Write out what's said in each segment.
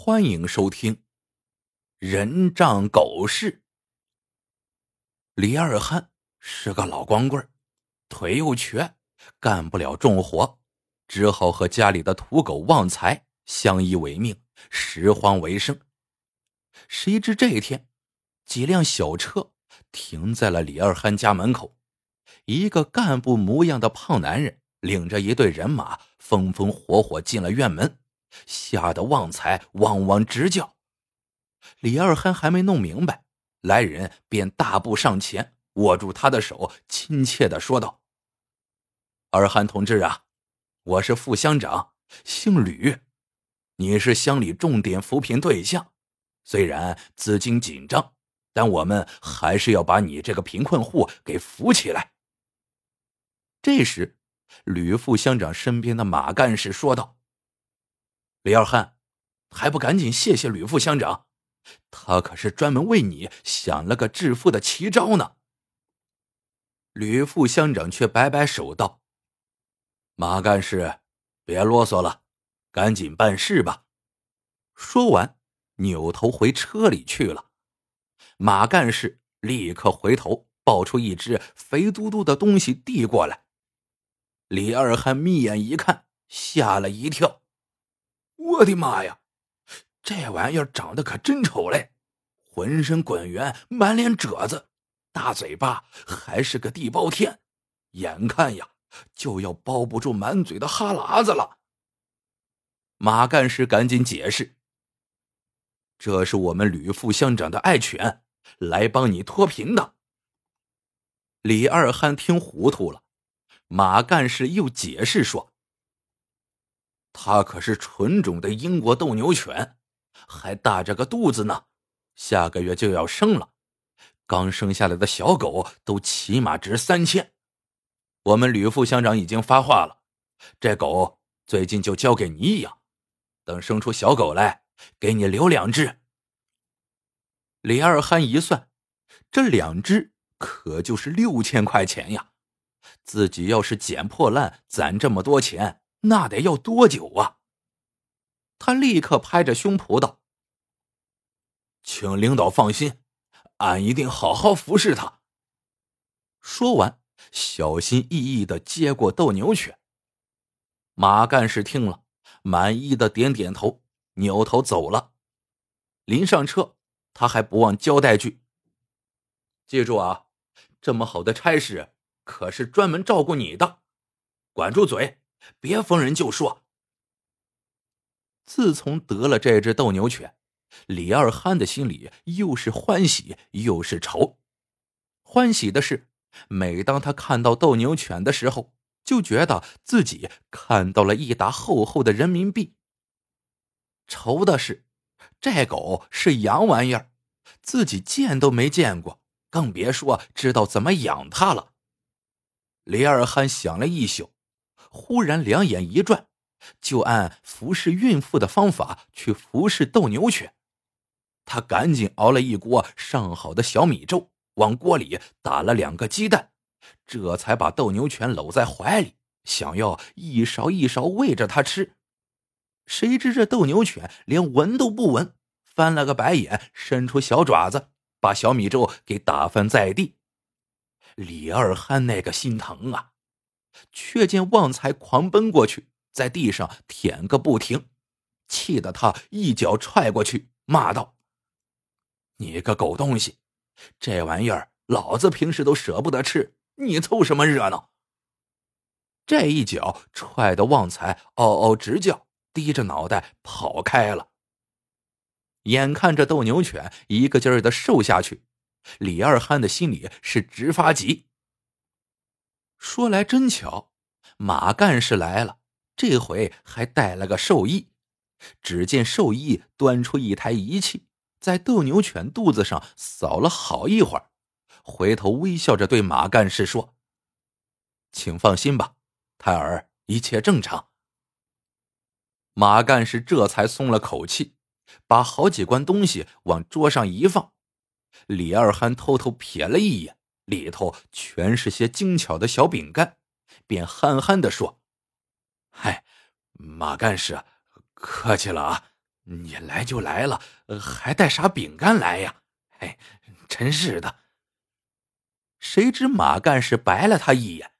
欢迎收听《人仗狗势》。李二憨是个老光棍腿又瘸，干不了重活，只好和家里的土狗旺财相依为命，拾荒为生。谁知这一天，几辆小车停在了李二憨家门口，一个干部模样的胖男人领着一队人马，风风火火进了院门。吓得旺财汪汪直叫，李二憨还没弄明白，来人便大步上前，握住他的手，亲切的说道：“二憨同志啊，我是副乡长，姓吕，你是乡里重点扶贫对象，虽然资金紧张，但我们还是要把你这个贫困户给扶起来。”这时，吕副乡长身边的马干事说道。李二汉，还不赶紧谢谢吕副乡长，他可是专门为你想了个致富的奇招呢。吕副乡长却摆摆手道：“马干事，别啰嗦了，赶紧办事吧。”说完，扭头回车里去了。马干事立刻回头，抱出一只肥嘟嘟的东西递过来。李二汉眯眼一看，吓了一跳。我的妈呀，这玩意儿长得可真丑嘞！浑身滚圆，满脸褶子，大嘴巴，还是个地包天，眼看呀就要包不住满嘴的哈喇子了。马干事赶紧解释：“这是我们吕副乡长的爱犬，来帮你脱贫的。”李二憨听糊涂了，马干事又解释说。它可是纯种的英国斗牛犬，还大着个肚子呢，下个月就要生了。刚生下来的小狗都起码值三千。我们吕副乡长已经发话了，这狗最近就交给你养，等生出小狗来，给你留两只。李二憨一算，这两只可就是六千块钱呀，自己要是捡破烂攒这么多钱。那得要多久啊？他立刻拍着胸脯道：“请领导放心，俺一定好好服侍他。”说完，小心翼翼的接过斗牛犬。马干事听了，满意的点点头，扭头走了。临上车，他还不忘交代句：“记住啊，这么好的差事，可是专门照顾你的，管住嘴。”别逢人就说。自从得了这只斗牛犬，李二憨的心里又是欢喜又是愁。欢喜的是，每当他看到斗牛犬的时候，就觉得自己看到了一沓厚厚的人民币。愁的是，这狗是洋玩意儿，自己见都没见过，更别说知道怎么养它了。李二憨想了一宿。忽然两眼一转，就按服侍孕妇的方法去服侍斗牛犬。他赶紧熬了一锅上好的小米粥，往锅里打了两个鸡蛋，这才把斗牛犬搂在怀里，想要一勺一勺喂着它吃。谁知这斗牛犬连闻都不闻，翻了个白眼，伸出小爪子，把小米粥给打翻在地。李二憨那个心疼啊！却见旺财狂奔过去，在地上舔个不停，气得他一脚踹过去，骂道：“你个狗东西，这玩意儿老子平时都舍不得吃，你凑什么热闹？”这一脚踹得旺财嗷嗷直叫，低着脑袋跑开了。眼看着斗牛犬一个劲儿的瘦下去，李二憨的心里是直发急。说来真巧，马干事来了，这回还带了个兽医。只见兽医端出一台仪器，在斗牛犬肚子上扫了好一会儿，回头微笑着对马干事说：“请放心吧，胎儿一切正常。”马干事这才松了口气，把好几罐东西往桌上一放。李二憨偷偷瞥了一眼。里头全是些精巧的小饼干，便憨憨的说：“嗨，马干事，客气了啊，你来就来了，还带啥饼干来呀？哎，真是的！谁知马干事白了他一眼。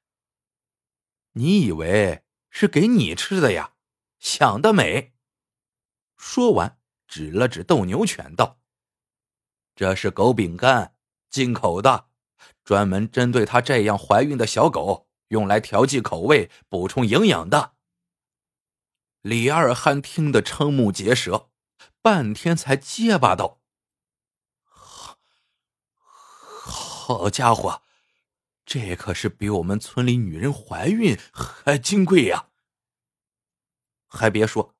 你以为是给你吃的呀？想得美！说完，指了指斗牛犬，道：“这是狗饼干，进口的，专门针对他这样怀孕的小狗，用来调剂口味、补充营养的。”李二憨听得瞠目结舌，半天才结巴道：“好，好家伙，这可是比我们村里女人怀孕还金贵呀！还别说，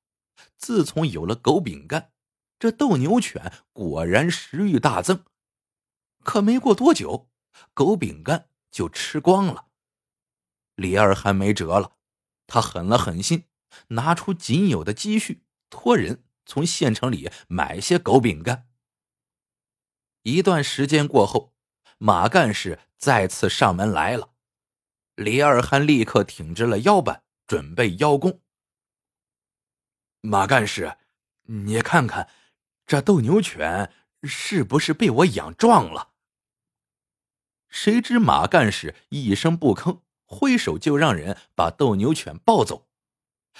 自从有了狗饼干，这斗牛犬果然食欲大增。可没过多久，狗饼干就吃光了。李二憨没辙了，他狠了狠心。”拿出仅有的积蓄，托人从县城里买些狗饼干。一段时间过后，马干事再次上门来了。李二憨立刻挺直了腰板，准备邀功。马干事，你看看，这斗牛犬是不是被我养壮了？谁知马干事一声不吭，挥手就让人把斗牛犬抱走。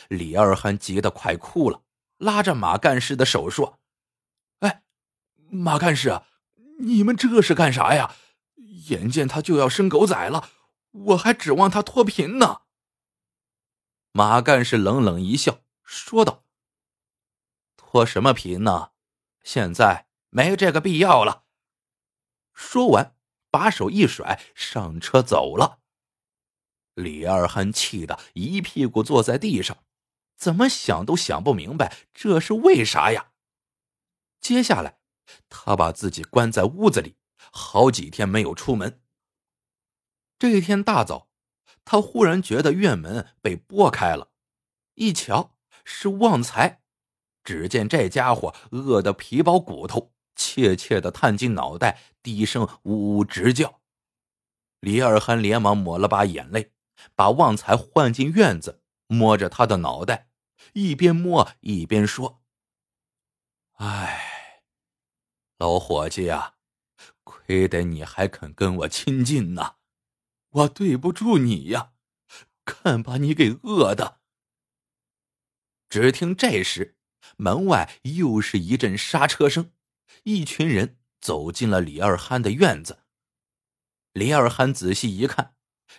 李二憨急得快哭了，拉着马干事的手说：“哎，马干事，你们这是干啥呀？眼见他就要生狗崽了，我还指望他脱贫呢。”马干事冷冷一笑，说道：“脱什么贫呢？现在没这个必要了。”说完，把手一甩，上车走了。李二憨气得一屁股坐在地上，怎么想都想不明白这是为啥呀？接下来，他把自己关在屋子里，好几天没有出门。这天大早，他忽然觉得院门被拨开了，一瞧是旺财。只见这家伙饿得皮包骨头，怯怯的探进脑袋，低声呜呜直叫。李二憨连忙抹了把眼泪。把旺财唤进院子，摸着他的脑袋，一边摸一边说：“哎，老伙计呀，亏得你还肯跟我亲近呢，我对不住你呀，看把你给饿的。”只听这时，门外又是一阵刹车声，一群人走进了李二憨的院子。李二憨仔细一看，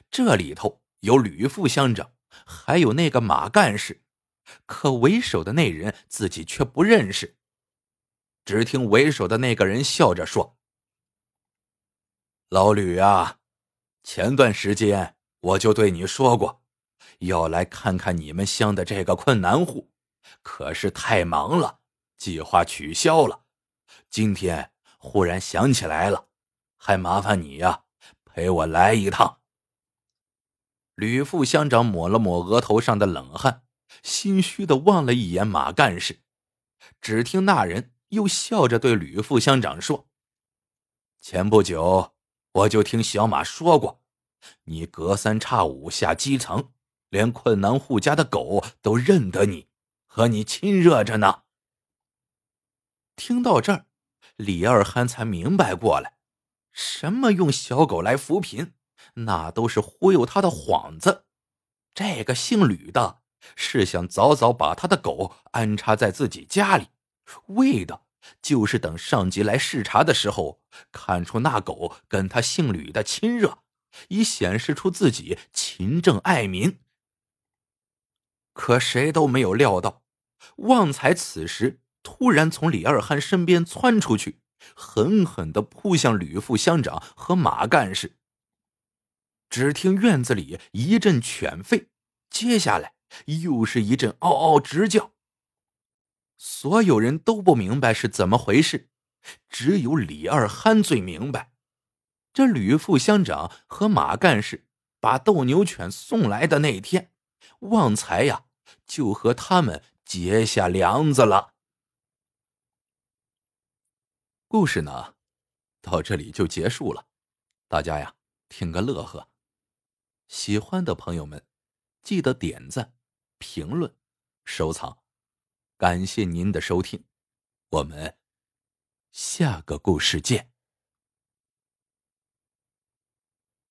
这里头。有吕副乡长，还有那个马干事，可为首的那人自己却不认识。只听为首的那个人笑着说：“老吕啊，前段时间我就对你说过，要来看看你们乡的这个困难户，可是太忙了，计划取消了。今天忽然想起来了，还麻烦你呀，陪我来一趟。”吕副乡长抹了抹额头上的冷汗，心虚的望了一眼马干事。只听那人又笑着对吕副乡长说：“前不久我就听小马说过，你隔三差五下基层，连困难户家的狗都认得你，和你亲热着呢。”听到这儿，李二憨才明白过来，什么用小狗来扶贫。那都是忽悠他的幌子。这个姓吕的，是想早早把他的狗安插在自己家里，为的就是等上级来视察的时候，看出那狗跟他姓吕的亲热，以显示出自己勤政爱民。可谁都没有料到，旺财此时突然从李二憨身边窜出去，狠狠的扑向吕副乡长和马干事。只听院子里一阵犬吠，接下来又是一阵嗷嗷直叫。所有人都不明白是怎么回事，只有李二憨最明白。这吕副乡长和马干事把斗牛犬送来的那天，旺财呀就和他们结下梁子了。故事呢，到这里就结束了。大家呀，听个乐呵。喜欢的朋友们，记得点赞、评论、收藏。感谢您的收听，我们下个故事见。